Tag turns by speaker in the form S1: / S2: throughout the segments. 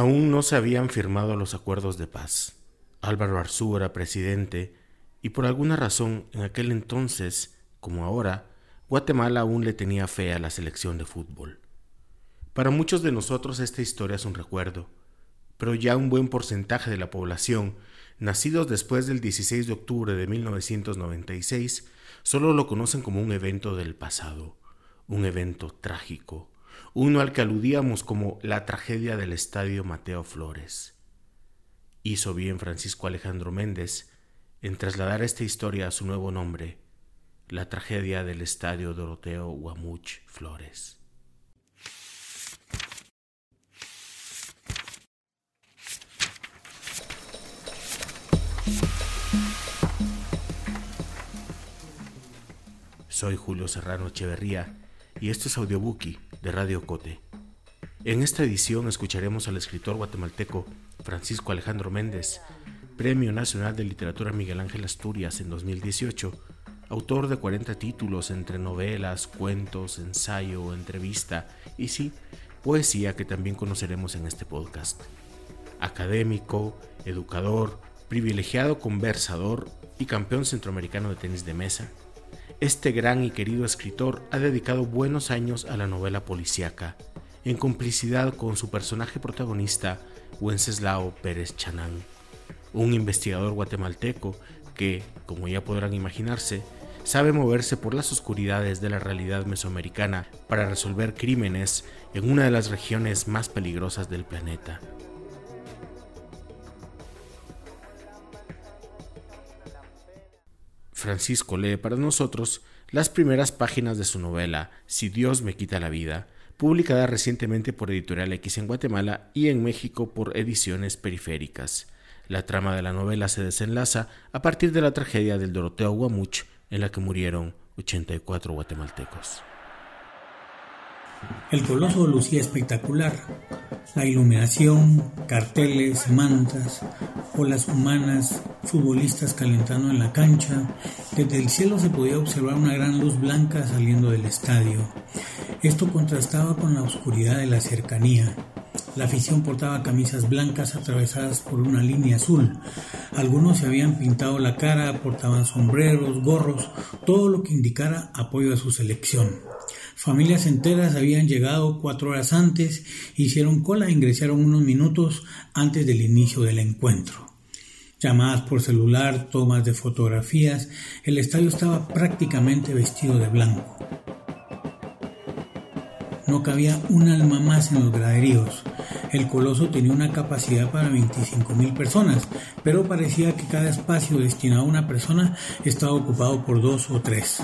S1: Aún no se habían firmado los acuerdos de paz. Álvaro Arzú era presidente y por alguna razón en aquel entonces, como ahora, Guatemala aún le tenía fe a la selección de fútbol. Para muchos de nosotros esta historia es un recuerdo, pero ya un buen porcentaje de la población, nacidos después del 16 de octubre de 1996, solo lo conocen como un evento del pasado, un evento trágico, uno al que aludíamos como la tragedia del estadio Mateo Flores. Hizo bien Francisco Alejandro Méndez en trasladar esta historia a su nuevo nombre, la tragedia del estadio Doroteo Guamuch Flores. Soy Julio Serrano Echeverría y esto es Audiobookie de Radio Cote. En esta edición escucharemos al escritor guatemalteco Francisco Alejandro Méndez, Premio Nacional de Literatura Miguel Ángel Asturias en 2018, autor de 40 títulos entre novelas, cuentos, ensayo, entrevista y sí, poesía que también conoceremos en este podcast. Académico, educador, privilegiado conversador y campeón centroamericano de tenis de mesa, este gran y querido escritor ha dedicado buenos años a la novela policíaca, en complicidad con su personaje protagonista, Wenceslao Pérez Chanán, un investigador guatemalteco que, como ya podrán imaginarse, sabe moverse por las oscuridades de la realidad mesoamericana para resolver crímenes en una de las regiones más peligrosas del planeta. Francisco lee para nosotros las primeras páginas de su novela Si Dios me quita la vida, publicada recientemente por Editorial X en Guatemala y en México por Ediciones Periféricas. La trama de la novela se desenlaza a partir de la tragedia del Doroteo Guamuch en la que murieron 84 guatemaltecos.
S2: El coloso lucía espectacular. La iluminación, carteles, mantas, olas humanas, futbolistas calentando en la cancha. Desde el cielo se podía observar una gran luz blanca saliendo del estadio. Esto contrastaba con la oscuridad de la cercanía. La afición portaba camisas blancas atravesadas por una línea azul. Algunos se habían pintado la cara, portaban sombreros, gorros, todo lo que indicara apoyo a su selección. Familias enteras habían llegado cuatro horas antes, hicieron cola e ingresaron unos minutos antes del inicio del encuentro. Llamadas por celular, tomas de fotografías, el estadio estaba prácticamente vestido de blanco. No cabía un alma más en los graderíos. El coloso tenía una capacidad para 25.000 personas, pero parecía que cada espacio destinado a una persona estaba ocupado por dos o tres.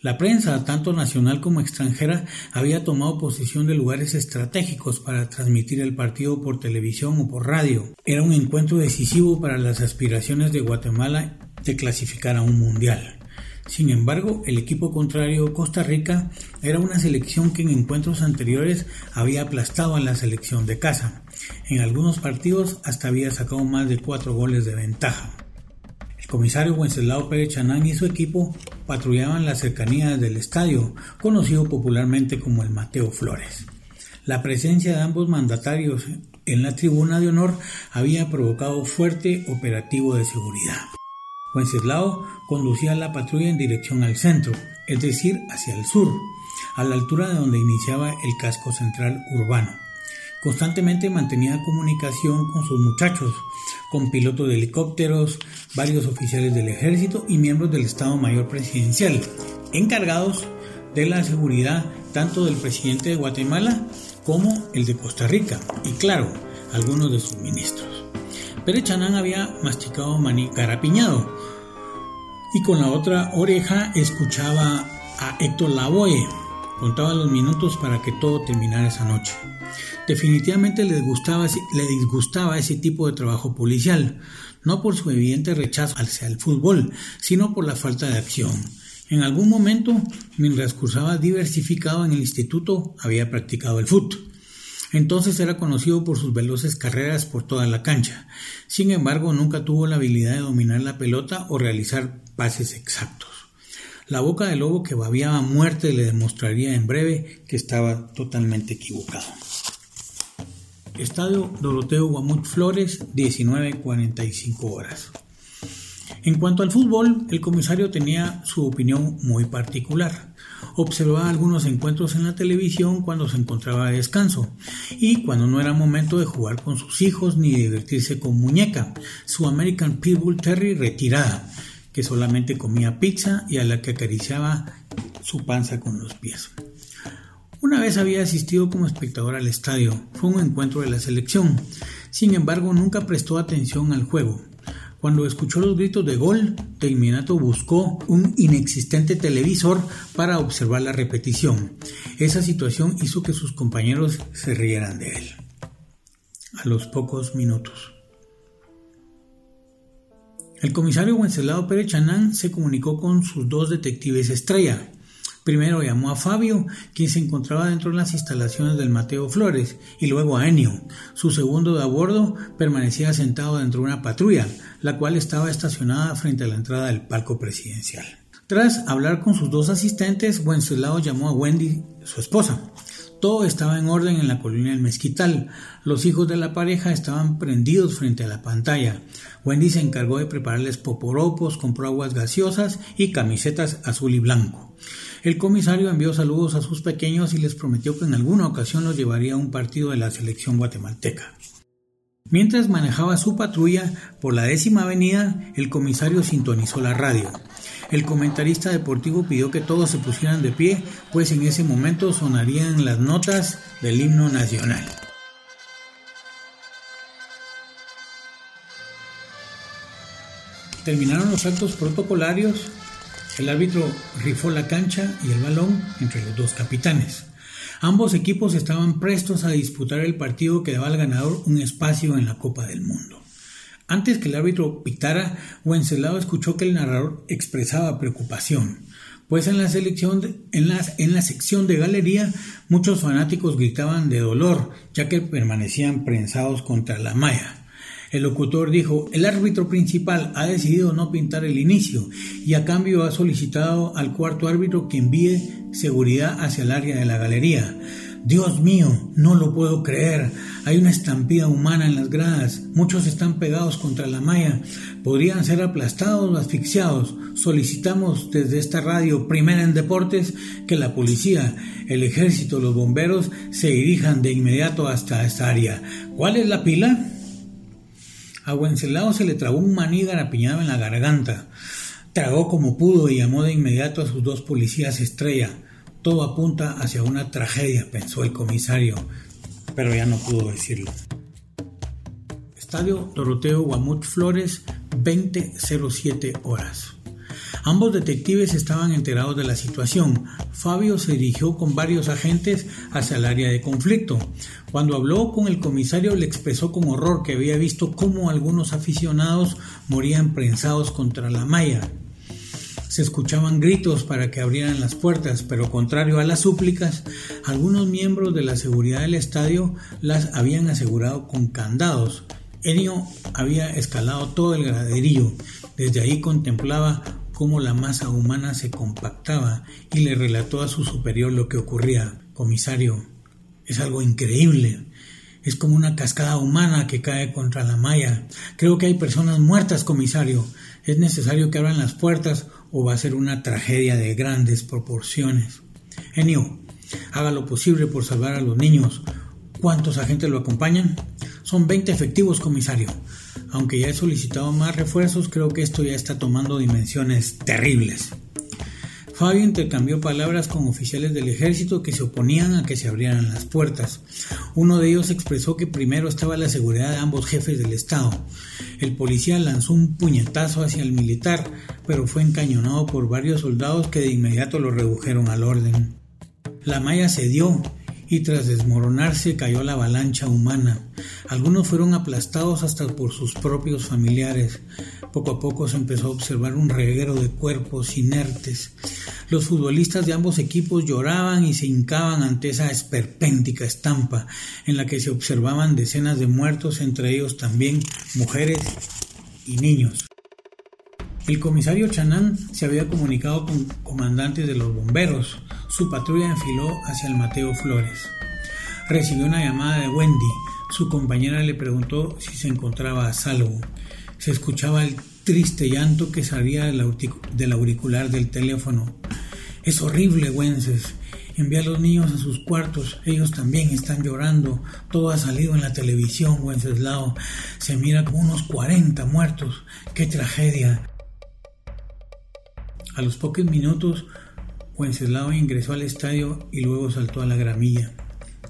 S2: La prensa, tanto nacional como extranjera, había tomado posesión de lugares estratégicos para transmitir el partido por televisión o por radio. Era un encuentro decisivo para las aspiraciones de Guatemala de clasificar a un mundial. Sin embargo, el equipo contrario, Costa Rica, era una selección que en encuentros anteriores había aplastado a la selección de casa. En algunos partidos hasta había sacado más de cuatro goles de ventaja comisario Wenceslao Pérez Chanán y su equipo patrullaban las cercanías del estadio, conocido popularmente como el Mateo Flores. La presencia de ambos mandatarios en la tribuna de honor había provocado fuerte operativo de seguridad. Wenceslao conducía la patrulla en dirección al centro, es decir, hacia el sur, a la altura de donde iniciaba el casco central urbano. Constantemente mantenía comunicación con sus muchachos, con pilotos de helicópteros, varios oficiales del ejército y miembros del Estado Mayor Presidencial, encargados de la seguridad tanto del presidente de Guatemala como el de Costa Rica y claro, algunos de sus ministros. Pérez Chanán había masticado maní carapiñado y con la otra oreja escuchaba a Héctor Lavoe, contaba los minutos para que todo terminara esa noche. Definitivamente le disgustaba, le disgustaba ese tipo de trabajo policial, no por su evidente rechazo hacia el fútbol, sino por la falta de acción. En algún momento, mientras cursaba diversificado en el instituto, había practicado el fútbol. Entonces era conocido por sus veloces carreras por toda la cancha. Sin embargo, nunca tuvo la habilidad de dominar la pelota o realizar pases exactos. La boca del lobo que babiaba muerte le demostraría en breve que estaba totalmente equivocado. Estadio Doroteo Guamut Flores, 19.45 horas. En cuanto al fútbol, el comisario tenía su opinión muy particular. Observaba algunos encuentros en la televisión cuando se encontraba de descanso y cuando no era momento de jugar con sus hijos ni divertirse con muñeca, su American Pitbull Terry retirada, que solamente comía pizza y a la que acariciaba su panza con los pies. Una vez había asistido como espectador al estadio, fue un encuentro de la selección, sin embargo nunca prestó atención al juego, cuando escuchó los gritos de gol, de inmediato buscó un inexistente televisor para observar la repetición. Esa situación hizo que sus compañeros se rieran de él. A los pocos minutos. El comisario Wenceslao Pérez Chanán se comunicó con sus dos detectives estrella, Primero llamó a Fabio, quien se encontraba dentro de las instalaciones del Mateo Flores, y luego a Enio. Su segundo de a bordo permanecía sentado dentro de una patrulla, la cual estaba estacionada frente a la entrada del palco presidencial. Tras hablar con sus dos asistentes, Wenceslao llamó a Wendy, su esposa. Todo estaba en orden en la colina del Mezquital. Los hijos de la pareja estaban prendidos frente a la pantalla. Wendy se encargó de prepararles poporopos, compró aguas gaseosas y camisetas azul y blanco. El comisario envió saludos a sus pequeños y les prometió que en alguna ocasión los llevaría a un partido de la selección guatemalteca. Mientras manejaba su patrulla por la décima avenida, el comisario sintonizó la radio. El comentarista deportivo pidió que todos se pusieran de pie, pues en ese momento sonarían las notas del himno nacional. Terminaron los actos protocolarios el árbitro rifó la cancha y el balón entre los dos capitanes. Ambos equipos estaban prestos a disputar el partido que daba al ganador un espacio en la Copa del Mundo. Antes que el árbitro pitara, Wenceslao escuchó que el narrador expresaba preocupación, pues en la, en, en la sección de galería muchos fanáticos gritaban de dolor, ya que permanecían prensados contra la malla. El locutor dijo, el árbitro principal ha decidido no pintar el inicio y a cambio ha solicitado al cuarto árbitro que envíe seguridad hacia el área de la galería. Dios mío, no lo puedo creer. Hay una estampida humana en las gradas. Muchos están pegados contra la malla. Podrían ser aplastados o asfixiados. Solicitamos desde esta radio primera en deportes que la policía, el ejército, los bomberos se dirijan de inmediato hasta esta área. ¿Cuál es la pila? A Wenceslao se le trabó un maní garapiñado en la garganta. Tragó como pudo y llamó de inmediato a sus dos policías estrella. Todo apunta hacia una tragedia, pensó el comisario, pero ya no pudo decirlo. Estadio Doroteo Guamut Flores, 2007 horas. Ambos detectives estaban enterados de la situación. Fabio se dirigió con varios agentes hacia el área de conflicto. Cuando habló con el comisario le expresó con horror que había visto cómo algunos aficionados morían prensados contra la malla. Se escuchaban gritos para que abrieran las puertas, pero contrario a las súplicas, algunos miembros de la seguridad del estadio las habían asegurado con candados. Enio había escalado todo el graderío. Desde ahí contemplaba cómo la masa humana se compactaba y le relató a su superior lo que ocurría. Comisario, es algo increíble. Es como una cascada humana que cae contra la malla. Creo que hay personas muertas, comisario. Es necesario que abran las puertas o va a ser una tragedia de grandes proporciones. Genio, haga lo posible por salvar a los niños. ¿Cuántos agentes lo acompañan? Son 20 efectivos, comisario. Aunque ya he solicitado más refuerzos, creo que esto ya está tomando dimensiones terribles. Fabio intercambió palabras con oficiales del ejército que se oponían a que se abrieran las puertas. Uno de ellos expresó que primero estaba la seguridad de ambos jefes del Estado. El policía lanzó un puñetazo hacia el militar, pero fue encañonado por varios soldados que de inmediato lo redujeron al orden. La malla cedió y tras desmoronarse cayó la avalancha humana. Algunos fueron aplastados hasta por sus propios familiares. Poco a poco se empezó a observar un reguero de cuerpos inertes. Los futbolistas de ambos equipos lloraban y se hincaban ante esa esperpéntica estampa en la que se observaban decenas de muertos, entre ellos también mujeres y niños. El comisario Chanán se había comunicado con comandantes de los bomberos. Su patrulla enfiló hacia el Mateo Flores. Recibió una llamada de Wendy. Su compañera le preguntó si se encontraba a salvo. Se escuchaba el triste llanto que salía del auricular del teléfono. Es horrible, Wences. Envía a los niños a sus cuartos. Ellos también están llorando. Todo ha salido en la televisión, Wenceslao. Se mira como unos 40 muertos. ¡Qué tragedia! A los pocos minutos, Wenceslao ingresó al estadio y luego saltó a la gramilla.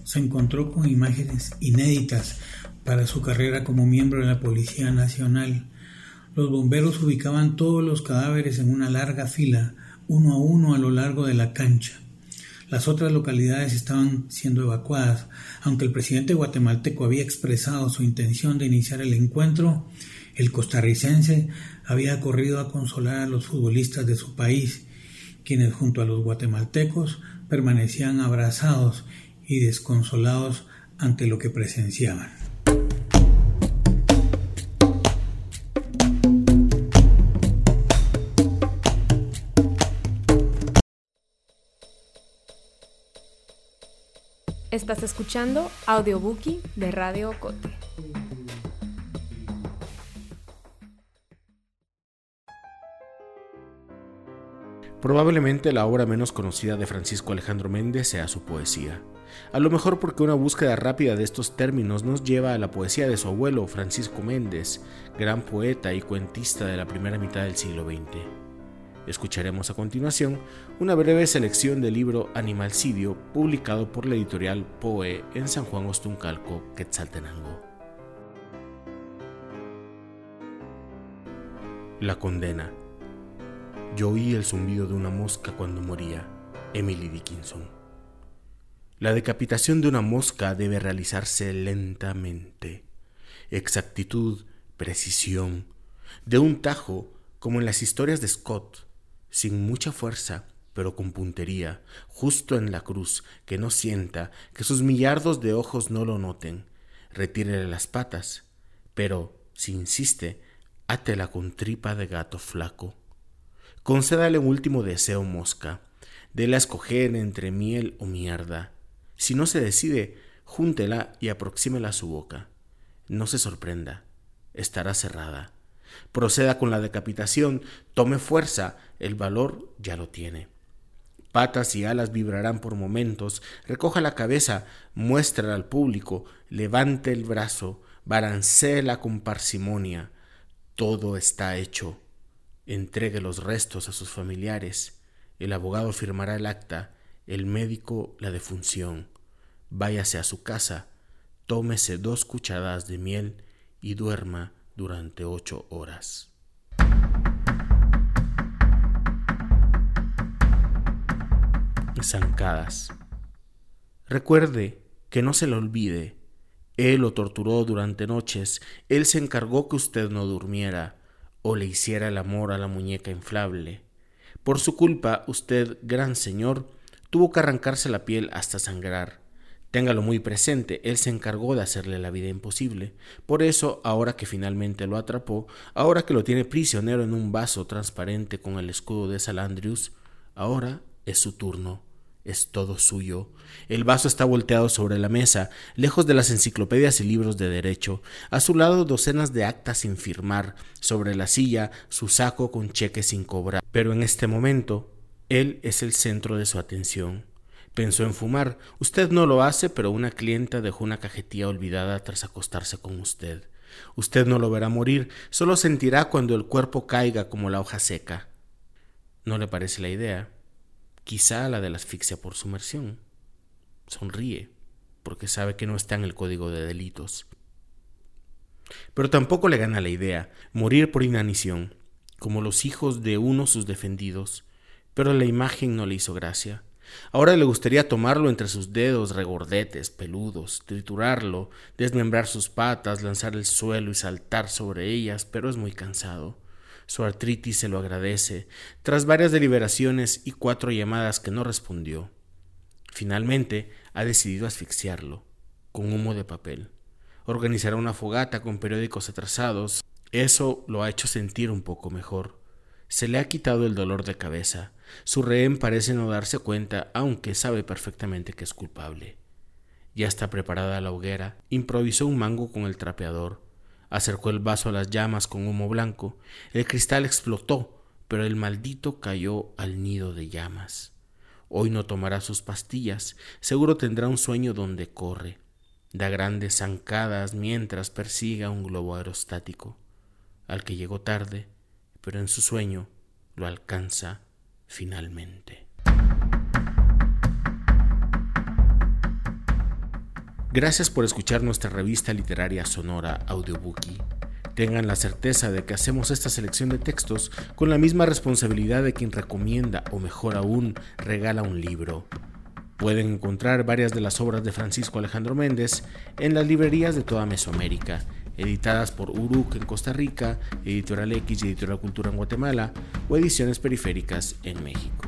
S2: Se encontró con imágenes inéditas para su carrera como miembro de la Policía Nacional. Los bomberos ubicaban todos los cadáveres en una larga fila, uno a uno a lo largo de la cancha. Las otras localidades estaban siendo evacuadas. Aunque el presidente guatemalteco había expresado su intención de iniciar el encuentro, el costarricense había corrido a consolar a los futbolistas de su país, quienes junto a los guatemaltecos permanecían abrazados y desconsolados ante lo que presenciaban.
S3: Estás escuchando Audiobookie de Radio Cote.
S1: Probablemente la obra menos conocida de Francisco Alejandro Méndez sea su poesía. A lo mejor porque una búsqueda rápida de estos términos nos lleva a la poesía de su abuelo Francisco Méndez, gran poeta y cuentista de la primera mitad del siglo XX. Escucharemos a continuación una breve selección del libro Animalcidio, publicado por la editorial Poe en San Juan Ostuncalco, Quetzaltenango. La condena. Yo oí el zumbido de una mosca cuando moría. Emily Dickinson. La decapitación de una mosca debe realizarse lentamente. Exactitud, precisión. De un tajo, como en las historias de Scott, sin mucha fuerza, pero con puntería, justo en la cruz, que no sienta, que sus millardos de ojos no lo noten. Retírele las patas, pero, si insiste, átela con tripa de gato flaco. Concédale un último deseo, mosca. Déle a escoger entre miel o mierda. Si no se decide, júntela y aproxímela a su boca. No se sorprenda, estará cerrada. Proceda con la decapitación, tome fuerza, el valor ya lo tiene. Patas y alas vibrarán por momentos, recoja la cabeza, muestra al público, levante el brazo, balancéela con parsimonia. Todo está hecho. Entregue los restos a sus familiares. El abogado firmará el acta, el médico la defunción. Váyase a su casa, tómese dos cucharadas de miel y duerma durante ocho horas. Zancadas. Recuerde que no se le olvide. Él lo torturó durante noches, él se encargó que usted no durmiera o le hiciera el amor a la muñeca inflable. Por su culpa, usted, gran señor, tuvo que arrancarse la piel hasta sangrar. Téngalo muy presente, él se encargó de hacerle la vida imposible. Por eso, ahora que finalmente lo atrapó, ahora que lo tiene prisionero en un vaso transparente con el escudo de Salandrius, ahora es su turno. Es todo suyo. El vaso está volteado sobre la mesa, lejos de las enciclopedias y libros de derecho. A su lado docenas de actas sin firmar, sobre la silla su saco con cheques sin cobrar. Pero en este momento, él es el centro de su atención. Pensó en fumar. Usted no lo hace, pero una clienta dejó una cajetilla olvidada tras acostarse con usted. Usted no lo verá morir, solo sentirá cuando el cuerpo caiga como la hoja seca. ¿No le parece la idea? Quizá la de la asfixia por sumersión. Sonríe, porque sabe que no está en el código de delitos. Pero tampoco le gana la idea morir por inanición, como los hijos de uno sus defendidos, pero la imagen no le hizo gracia. Ahora le gustaría tomarlo entre sus dedos regordetes, peludos, triturarlo, desmembrar sus patas, lanzar el suelo y saltar sobre ellas, pero es muy cansado. Su artritis se lo agradece, tras varias deliberaciones y cuatro llamadas que no respondió. Finalmente ha decidido asfixiarlo, con humo de papel. Organizará una fogata con periódicos atrasados. Eso lo ha hecho sentir un poco mejor. Se le ha quitado el dolor de cabeza. Su rehén parece no darse cuenta, aunque sabe perfectamente que es culpable. Ya está preparada la hoguera, improvisó un mango con el trapeador, acercó el vaso a las llamas con humo blanco, el cristal explotó, pero el maldito cayó al nido de llamas. Hoy no tomará sus pastillas, seguro tendrá un sueño donde corre, da grandes zancadas mientras persiga un globo aerostático, al que llegó tarde, pero en su sueño lo alcanza finalmente. Gracias por escuchar nuestra revista literaria sonora Audiobookie. Tengan la certeza de que hacemos esta selección de textos con la misma responsabilidad de quien recomienda o mejor aún regala un libro. Pueden encontrar varias de las obras de Francisco Alejandro Méndez en las librerías de toda Mesoamérica, editadas por Uruk en Costa Rica, Editorial X y Editorial Cultura en Guatemala o Ediciones Periféricas en México.